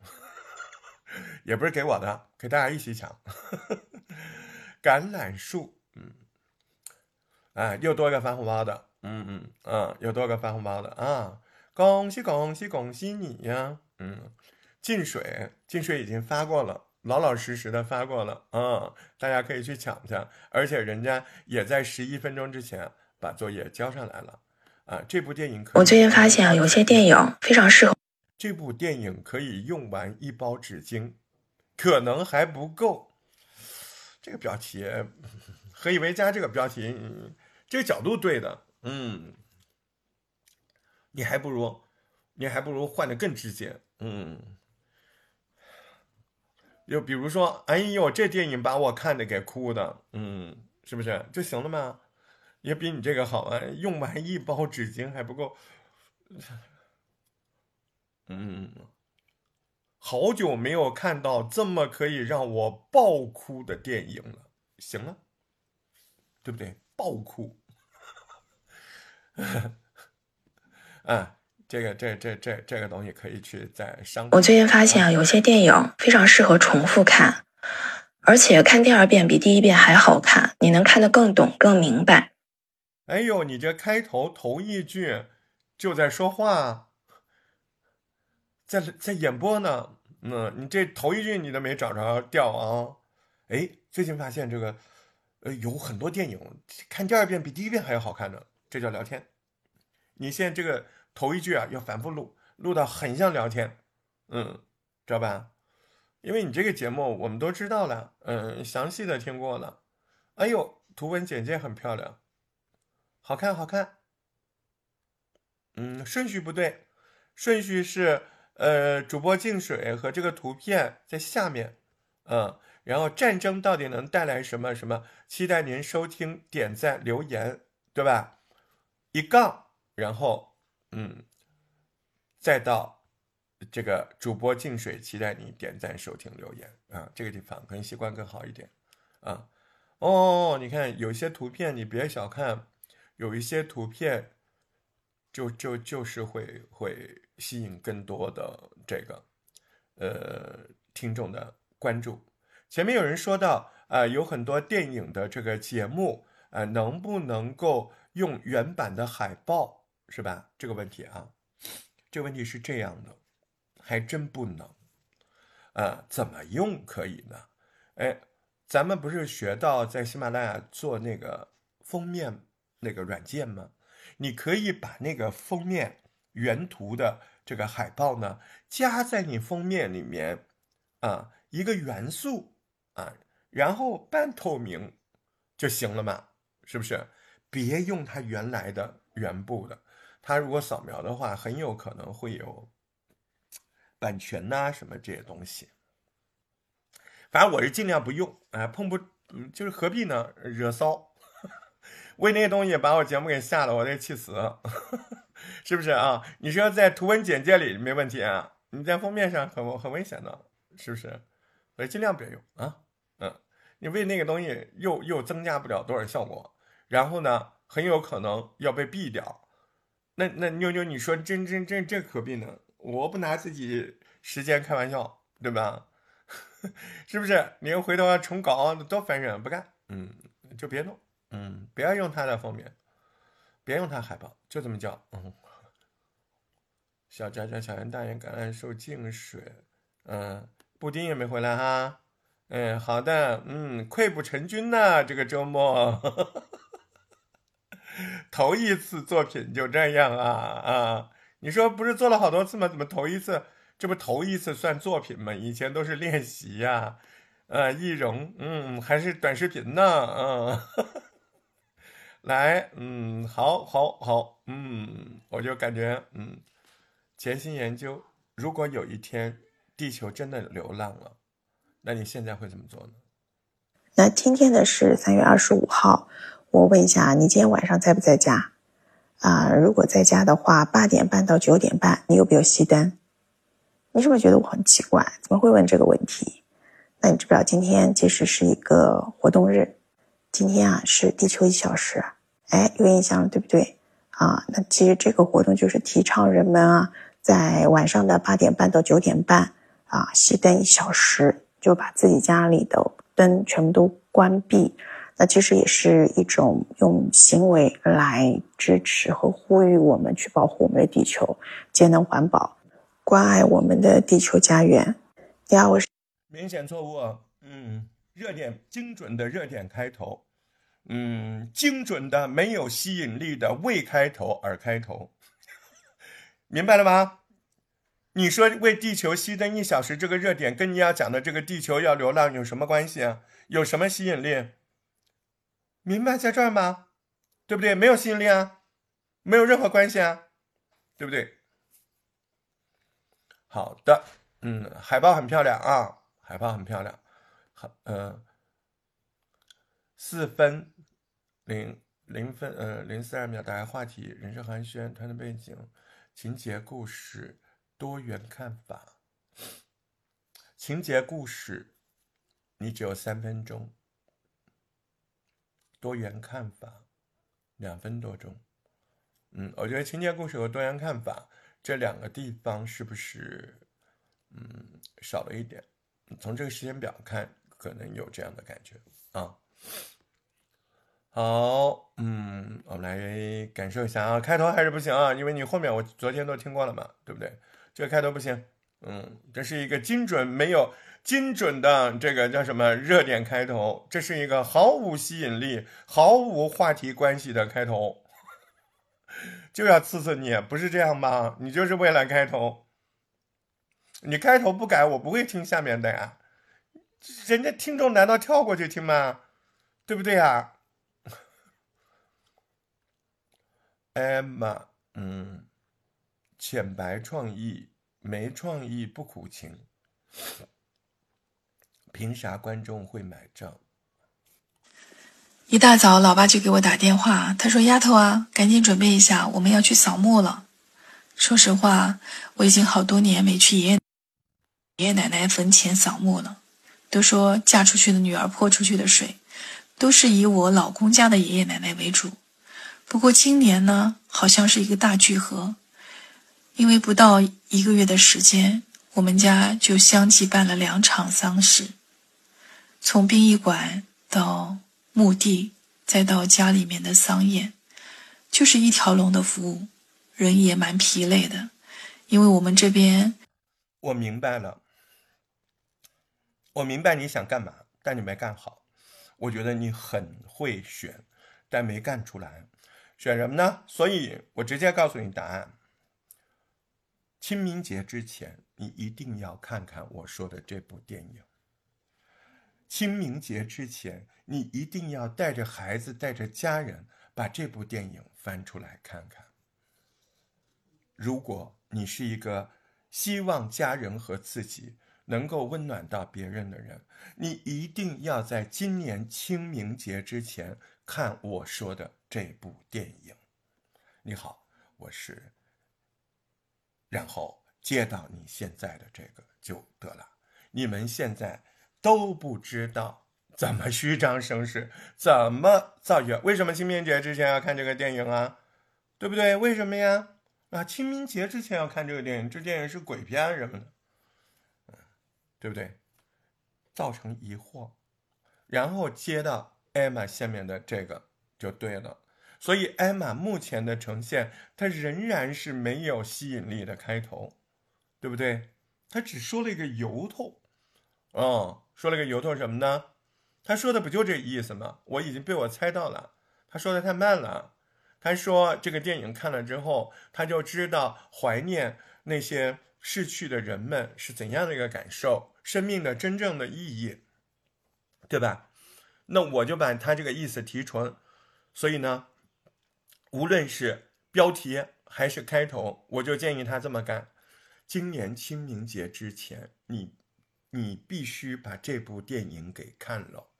也不是给我的，给大家一起抢。橄榄树，嗯，哎，又多一个发红包的，嗯嗯嗯，又多个发红包的啊！恭喜恭喜恭喜你呀！嗯，进水，进水已经发过了，老老实实的发过了，嗯，大家可以去抢去，而且人家也在十一分钟之前把作业交上来了，啊，这部电影可以我最近发现啊，有些电影非常适合。这部电影可以用完一包纸巾，可能还不够。这个标题，何以为家这个标题，这个角度对的，嗯，你还不如，你还不如换的更直接，嗯。就比如说，哎呦，这电影把我看的给哭的，嗯，是不是就行了吗？也比你这个好啊，用完一包纸巾还不够。嗯，好久没有看到这么可以让我爆哭的电影了。行了，对不对？爆哭。啊，这个这这这这个东西可以去在商。我最近发现啊，有些电影非常适合重复看，而且看第二遍比第一遍还好看，你能看得更懂、更明白。哎呦，你这开头头一句就在说话。在在演播呢，嗯，你这头一句你都没找着调啊？哎，最近发现这个，呃，有很多电影看第二遍比第一遍还要好看呢，这叫聊天。你现在这个头一句啊要反复录，录到很像聊天，嗯，知道吧？因为你这个节目我们都知道了，嗯，详细的听过了。哎呦，图文简介很漂亮，好看好看。嗯，顺序不对，顺序是。呃，主播净水和这个图片在下面，嗯，然后战争到底能带来什么什么？期待您收听、点赞、留言，对吧？一杠，然后嗯，再到这个主播净水，期待你点赞、收听、留言啊，这个地方可能习惯更好一点啊。哦，你看有些图片，你别小看，有一些图片。就就就是会会吸引更多的这个呃听众的关注。前面有人说到啊，有很多电影的这个节目啊，能不能够用原版的海报是吧？这个问题啊，这个问题是这样的，还真不能。啊，怎么用可以呢？哎，咱们不是学到在喜马拉雅做那个封面那个软件吗？你可以把那个封面原图的这个海报呢，加在你封面里面，啊，一个元素啊，然后半透明就行了嘛，是不是？别用它原来的原部的，它如果扫描的话，很有可能会有版权呐什么这些东西。反正我是尽量不用，哎，碰不，就是何必呢？惹骚。为那些东西把我节目给下了，我得气死，是不是啊？你说在图文简介里没问题啊？你在封面上很很危险的，是不是？所以尽量别用啊。嗯，你为那个东西又又增加不了多少效果，然后呢，很有可能要被毙掉。那那妞妞，你说真真真这何必呢？我不拿自己时间开玩笑，对吧？是不是？你又回头要重搞，多烦人，不干。嗯，就别弄。嗯，不要用它的封面，别用它海报，就这么叫。嗯，小佳佳、小圆大爷、橄榄树、净水，嗯，布丁也没回来哈。嗯，好的，嗯，溃不成军呐，这个周末，头一次作品就这样啊啊！你说不是做了好多次吗？怎么头一次？这不头一次算作品吗？以前都是练习呀。呃，易容，嗯，还是短视频呢，嗯。来，嗯，好，好，好，嗯，我就感觉，嗯，潜心研究，如果有一天地球真的流浪了，那你现在会怎么做呢？那今天的是三月二十五号，我问一下，你今天晚上在不在家？啊，如果在家的话，八点半到九点半，你有没有熄灯？你是不是觉得我很奇怪？怎么会问这个问题？那你知不知道今天其实是一个活动日？今天啊是地球一小时。哎，有印象了，对不对？啊，那其实这个活动就是提倡人们啊，在晚上的八点半到九点半啊，熄灯一小时，就把自己家里的灯全部都关闭。那其实也是一种用行为来支持和呼吁我们去保护我们的地球，节能环保，关爱我们的地球家园。第二，我是明显错误。嗯，热点精准的热点开头，嗯，精准的没有吸引力的未开头而开头，明白了吗？你说为地球熄灯一小时这个热点，跟你要讲的这个地球要流浪有什么关系啊？有什么吸引力？明白在这儿吗？对不对？没有吸引力啊，没有任何关系啊，对不对？好的，嗯，海报很漂亮啊，海报很漂亮，好，呃，四分零零分，呃，零四二秒，打开话题，人生寒暄，团队背景，情节故事。多元看法，情节故事，你只有三分钟。多元看法，两分多钟。嗯，我觉得情节故事和多元看法这两个地方是不是，嗯，少了一点？从这个时间表看，可能有这样的感觉啊。好，嗯，我们来感受一下啊。开头还是不行啊，因为你后面我昨天都听过了嘛，对不对？这个开头不行，嗯，这是一个精准没有精准的这个叫什么热点开头，这是一个毫无吸引力、毫无话题关系的开头，就要刺刺你，不是这样吗？你就是为了开头，你开头不改，我不会听下面的呀，人家听众难道跳过去听吗？对不对呀？哎妈，嗯。浅白创意，没创意不苦情。凭啥观众会买账？一大早，老爸就给我打电话，他说：“丫头啊，赶紧准备一下，我们要去扫墓了。”说实话，我已经好多年没去爷爷爷爷奶奶坟前扫墓了。都说嫁出去的女儿泼出去的水，都是以我老公家的爷爷奶奶为主。不过今年呢，好像是一个大聚合。因为不到一个月的时间，我们家就相继办了两场丧事，从殡仪馆到墓地，再到家里面的丧宴，就是一条龙的服务，人也蛮疲累的。因为我们这边，我明白了，我明白你想干嘛，但你没干好。我觉得你很会选，但没干出来，选什么呢？所以我直接告诉你答案。清明节之前，你一定要看看我说的这部电影。清明节之前，你一定要带着孩子、带着家人把这部电影翻出来看看。如果你是一个希望家人和自己能够温暖到别人的人，你一定要在今年清明节之前看我说的这部电影。你好，我是。然后接到你现在的这个就得了。你们现在都不知道怎么虚张声势，怎么造谣？为什么清明节之前要看这个电影啊？对不对？为什么呀？啊，清明节之前要看这个电影，这电影是鬼片什么的，嗯，对不对？造成疑惑，然后接到艾玛下面的这个就对了。所以，艾玛目前的呈现，它仍然是没有吸引力的开头，对不对？他只说了一个由头，哦，说了个由头什么呢？他说的不就这意思吗？我已经被我猜到了。他说的太慢了。他说这个电影看了之后，他就知道怀念那些逝去的人们是怎样的一个感受，生命的真正的意义，对吧？那我就把他这个意思提纯。所以呢？无论是标题还是开头，我就建议他这么干：今年清明节之前，你你必须把这部电影给看了。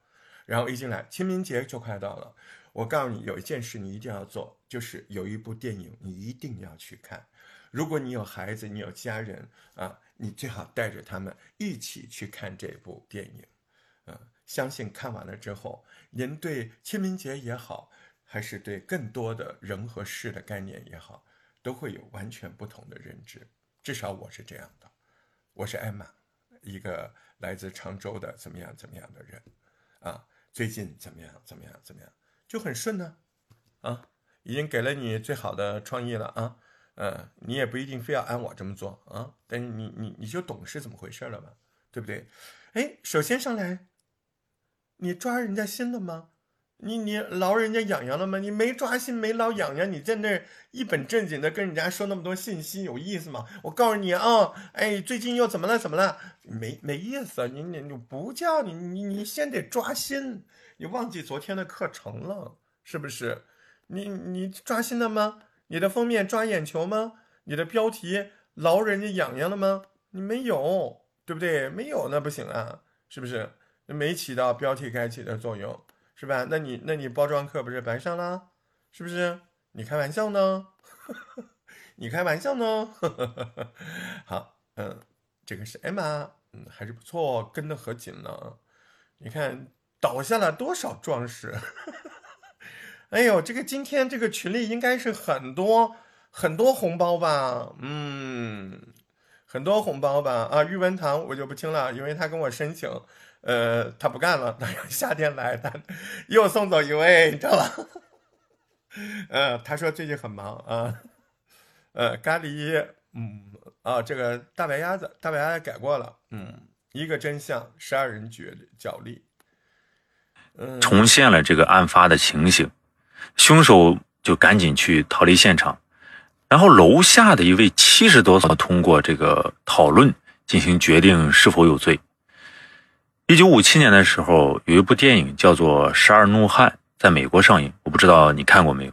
然后一进来，清明节就快到了，我告诉你，有一件事你一定要做，就是有一部电影你一定要去看。如果你有孩子，你有家人啊，你最好带着他们一起去看这部电影。嗯，相信看完了之后，您对清明节也好。还是对更多的人和事的概念也好，都会有完全不同的认知。至少我是这样的。我是艾玛，一个来自常州的怎么样怎么样的人啊？最近怎么样怎么样怎么样，就很顺呢。啊，已经给了你最好的创意了啊。嗯，你也不一定非要按我这么做啊，但你你你就懂是怎么回事了吧，对不对？哎，首先上来，你抓人家心了吗？你你挠人家痒痒了吗？你没抓心没挠痒痒，你在那一本正经的跟人家说那么多信息，有意思吗？我告诉你啊，哎，最近又怎么了？怎么了？没没意思，你你你不叫你你你先得抓心，你忘记昨天的课程了是不是？你你抓心了吗？你的封面抓眼球吗？你的标题挠人家痒痒了吗？你没有，对不对？没有那不行啊，是不是？没起到标题该起的作用。是吧？那你那你包装课不是白上了？是不是？你开玩笑呢？你开玩笑呢？好，嗯，这个是 Emma，嗯，还是不错，跟的可紧呢。你看倒下了多少壮士？哎呦，这个今天这个群里应该是很多很多红包吧？嗯，很多红包吧？啊，玉文堂我就不听了，因为他跟我申请。呃，他不干了，他要夏天来，他又送走一位，你知道吧？呃，他说最近很忙啊。呃，咖喱，嗯，啊，这个大白鸭子，大白鸭子改过了，嗯，一个真相，十二人角角力，嗯，重现了这个案发的情形，凶手就赶紧去逃离现场，然后楼下的一位七十多岁通过这个讨论进行决定是否有罪。一九五七年的时候，有一部电影叫做《十二怒汉》在美国上映，我不知道你看过没有。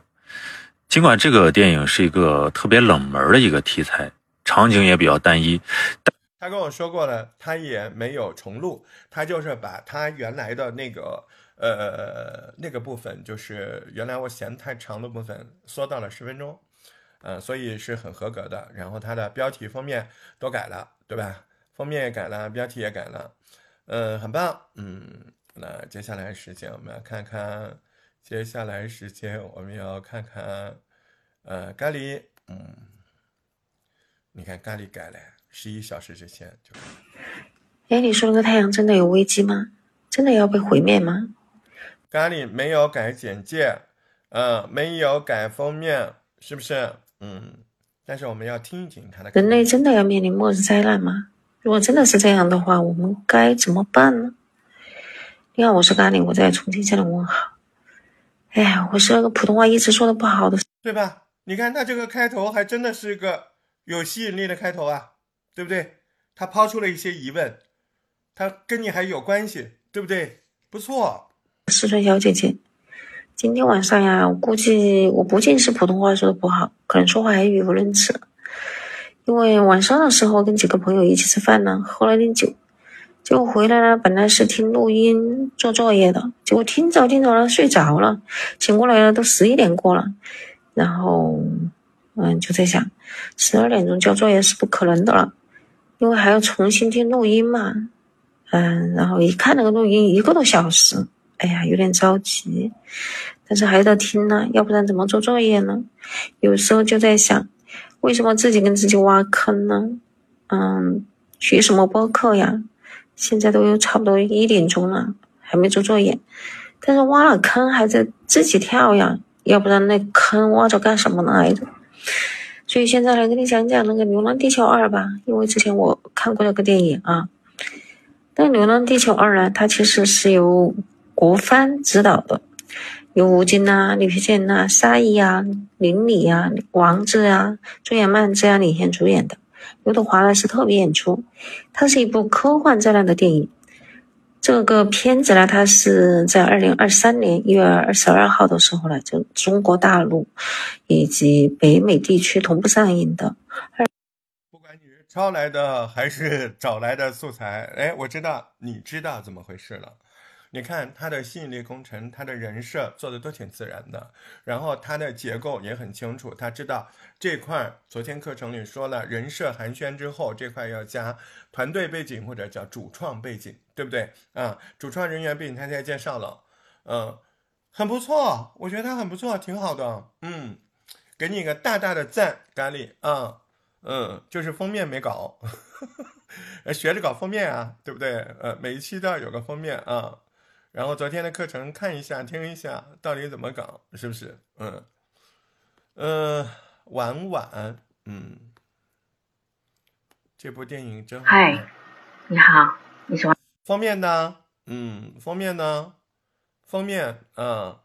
尽管这个电影是一个特别冷门的一个题材，场景也比较单一，他跟我说过了，他也没有重录，他就是把他原来的那个呃那个部分，就是原来我嫌太长的部分缩到了十分钟，嗯，所以是很合格的。然后他的标题、封面都改了，对吧？封面也改了，标题也改了。嗯，很棒。嗯，那接下来时间我们要看看，接下来时间我们要看看，呃，咖喱。嗯，你看咖喱改了，十一小时之前就。哎，你说那个太阳真的有危机吗？真的要被毁灭吗？咖喱没有改简介，嗯，没有改封面，是不是？嗯，但是我们要听一听他的。人类真的要面临末日灾难吗？如果真的是这样的话，我们该怎么办呢？你好，我是咖喱，我在重庆向你问好。哎呀，我是那个普通话一直说的不好的，对吧？你看他这个开头还真的是个有吸引力的开头啊，对不对？他抛出了一些疑问，他跟你还有关系，对不对？不错。四川小姐姐，今天晚上呀，我估计我不仅是普通话说的不好，可能说话还语无伦次。因为晚上的时候跟几个朋友一起吃饭呢，喝了点酒，结果回来呢，本来是听录音做作业的，结果听着听着呢睡着了，醒过来了都十一点过了，然后嗯就在想，十二点钟交作业是不可能的了，因为还要重新听录音嘛，嗯，然后一看那个录音一个多小时，哎呀有点着急，但是还得听呢，要不然怎么做作业呢？有时候就在想。为什么自己跟自己挖坑呢？嗯，学什么播客呀？现在都差不多一点钟了，还没做作业。但是挖了坑还在自己跳呀，要不然那坑挖着干什么来着？所以现在来跟你讲讲那个《流浪地球二》吧，因为之前我看过那个电影啊。但《流浪地球二》呢，它其实是由国帆指导的。有吴京呐、李雪健呐、沙溢呀、林里呀、王志呀、朱颜曼这样领衔主演的，刘德华呢是特别演出。它是一部科幻灾难的电影。这个片子呢，它是在二零二三年一月二十二号的时候呢，就中国大陆以及北美地区同步上映的。不管你是抄来的还是找来的素材，哎，我知道，你知道怎么回事了。你看他的吸引力工程，他的人设做的都挺自然的，然后他的结构也很清楚，他知道这块昨天课程里说了，人设寒暄之后，这块要加团队背景或者叫主创背景，对不对啊？主创人员背景他现在介绍了，嗯，很不错，我觉得他很不错，挺好的，嗯，给你一个大大的赞，咖喱啊，嗯，就是封面没搞，学着搞封面啊，对不对？呃，每一期都要有个封面啊。然后昨天的课程看一下，听一下，到底怎么搞，是不是？嗯，呃，婉婉，嗯，这部电影真好。嗨，你好，你喜欢封面呢？嗯，封面呢？封面，嗯，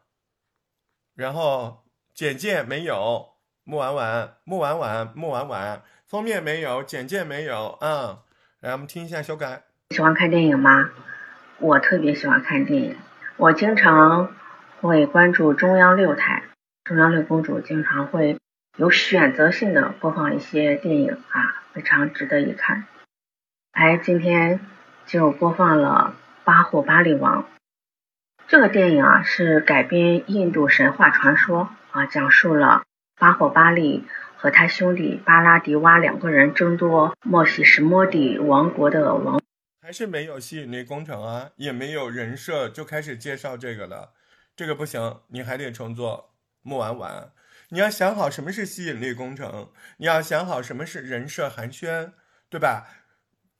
然后简介没有，木婉婉，木婉婉，木婉婉，封面没有，简介没有，啊，来我们听一下修改。喜欢看电影吗？我特别喜欢看电影，我经常会关注中央六台，中央六公主经常会有选择性的播放一些电影啊，非常值得一看。哎，今天就播放了《巴霍巴利王》这个电影啊，是改编印度神话传说啊，讲述了巴霍巴利和他兄弟巴拉迪瓦两个人争夺莫西什莫底王国的王。还是没有吸引力工程啊，也没有人设，就开始介绍这个了，这个不行，你还得重做木婉婉，你要想好什么是吸引力工程，你要想好什么是人设寒暄，对吧？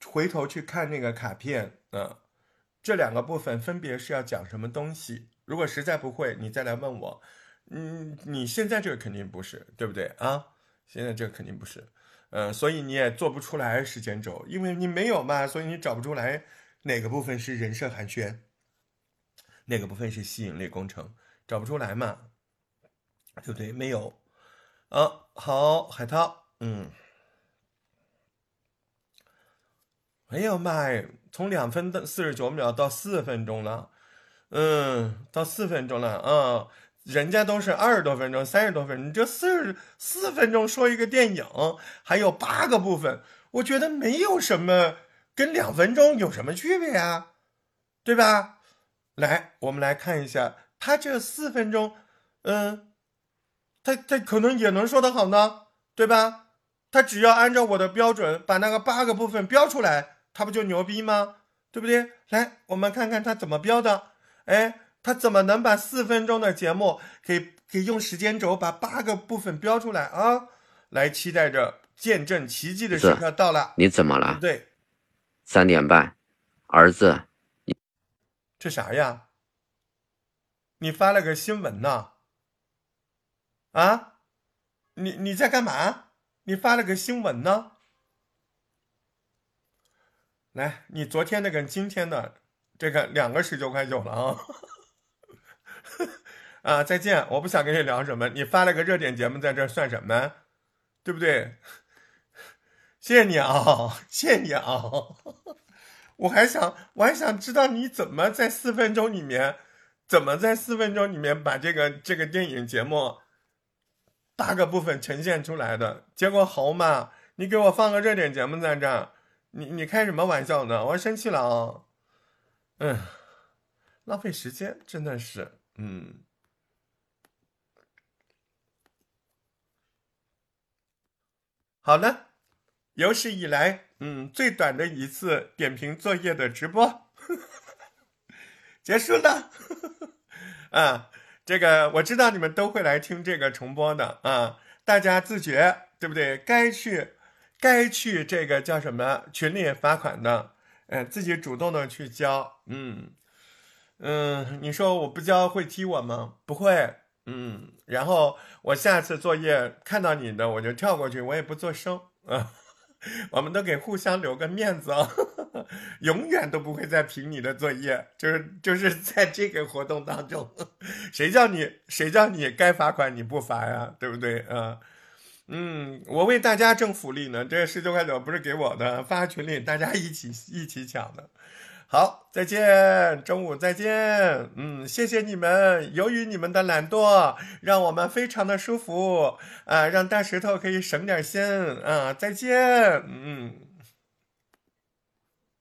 回头去看那个卡片，嗯，这两个部分分别是要讲什么东西？如果实在不会，你再来问我，嗯，你现在这个肯定不是，对不对啊？现在这个肯定不是。嗯，所以你也做不出来时间轴，因为你没有嘛，所以你找不出来哪个部分是人设寒暄，哪个部分是吸引力工程，找不出来嘛，对不对？没有，啊，好，海涛，嗯，哎呦妈呀，从两分的四十九秒到四分钟了，嗯，到四分钟了，啊。人家都是二十多分钟、三十多分钟，你这四十四分钟说一个电影，还有八个部分，我觉得没有什么跟两分钟有什么区别啊，对吧？来，我们来看一下，他这四分钟，嗯，他他可能也能说得好呢，对吧？他只要按照我的标准把那个八个部分标出来，他不就牛逼吗？对不对？来，我们看看他怎么标的，哎。他怎么能把四分钟的节目给给用时间轴把八个部分标出来啊？来，期待着见证奇迹的时刻到了。你怎么了？对，三点半，儿子，这啥呀？你发了个新闻呢？啊？你你在干嘛？你发了个新闻呢？来，你昨天的跟今天的这个两个十九块九了啊！啊，再见！我不想跟你聊什么。你发了个热点节目在这算什么？对不对？谢谢你啊，谢谢你啊！我还想，我还想知道你怎么在四分钟里面，怎么在四分钟里面把这个这个电影节目八个部分呈现出来的。结果好嘛，你给我放个热点节目在这儿，你你开什么玩笑呢？我生气了啊！嗯，浪费时间，真的是。嗯，好了，有史以来，嗯，最短的一次点评作业的直播结束了。啊，这个我知道你们都会来听这个重播的啊，大家自觉对不对？该去，该去这个叫什么群里罚款的，嗯，自己主动的去交，嗯。嗯，你说我不交会踢我吗？不会。嗯，然后我下次作业看到你的我就跳过去，我也不做声啊。我们都给互相留个面子啊，永远都不会再评你的作业，就是就是在这个活动当中，谁叫你谁叫你该罚款你不罚呀，对不对啊？嗯，我为大家挣福利呢，这十九块九不是给我的，发群里大家一起一起抢的。好，再见，中午再见。嗯，谢谢你们。由于你们的懒惰，让我们非常的舒服啊，让大石头可以省点心啊。再见，嗯。